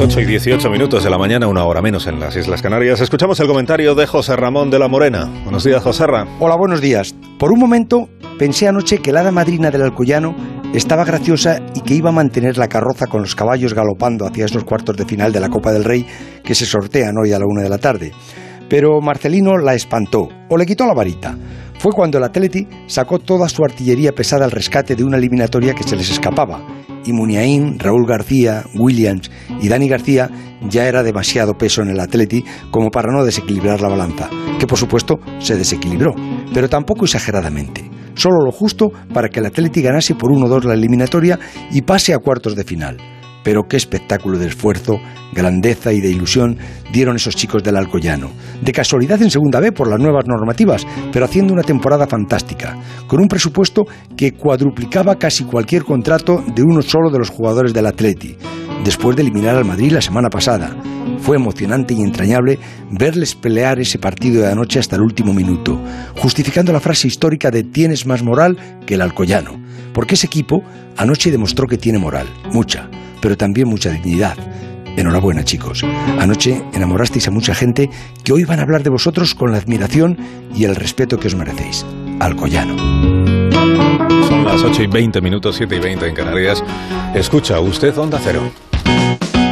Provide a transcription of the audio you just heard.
8 y 18 minutos de la mañana, una hora menos en las Islas Canarias. Escuchamos el comentario de José Ramón de la Morena. Buenos días, José Ramón. Hola, buenos días. Por un momento pensé anoche que la hada madrina del Alcoyano estaba graciosa y que iba a mantener la carroza con los caballos galopando hacia esos cuartos de final de la Copa del Rey que se sortean hoy a la una de la tarde. Pero Marcelino la espantó o le quitó la varita. Fue cuando el Atleti sacó toda su artillería pesada al rescate de una eliminatoria que se les escapaba y Muniain, Raúl García, Williams y Dani García ya era demasiado peso en el Atleti como para no desequilibrar la balanza, que por supuesto se desequilibró, pero tampoco exageradamente, solo lo justo para que el Atleti ganase por 1-2 la eliminatoria y pase a cuartos de final. Pero qué espectáculo de esfuerzo, grandeza y de ilusión dieron esos chicos del Alcoyano. De casualidad en segunda B por las nuevas normativas, pero haciendo una temporada fantástica, con un presupuesto que cuadruplicaba casi cualquier contrato de uno solo de los jugadores del Atleti, después de eliminar al Madrid la semana pasada. Fue emocionante y entrañable verles pelear ese partido de anoche hasta el último minuto, justificando la frase histórica de tienes más moral que el Alcoyano, porque ese equipo anoche demostró que tiene moral, mucha pero también mucha dignidad. Enhorabuena, chicos. Anoche enamorasteis a mucha gente que hoy van a hablar de vosotros con la admiración y el respeto que os merecéis. Alcoyano. Son las 8 y 20 minutos, 7 y 20 en Canarias. Escucha, usted Onda Cero.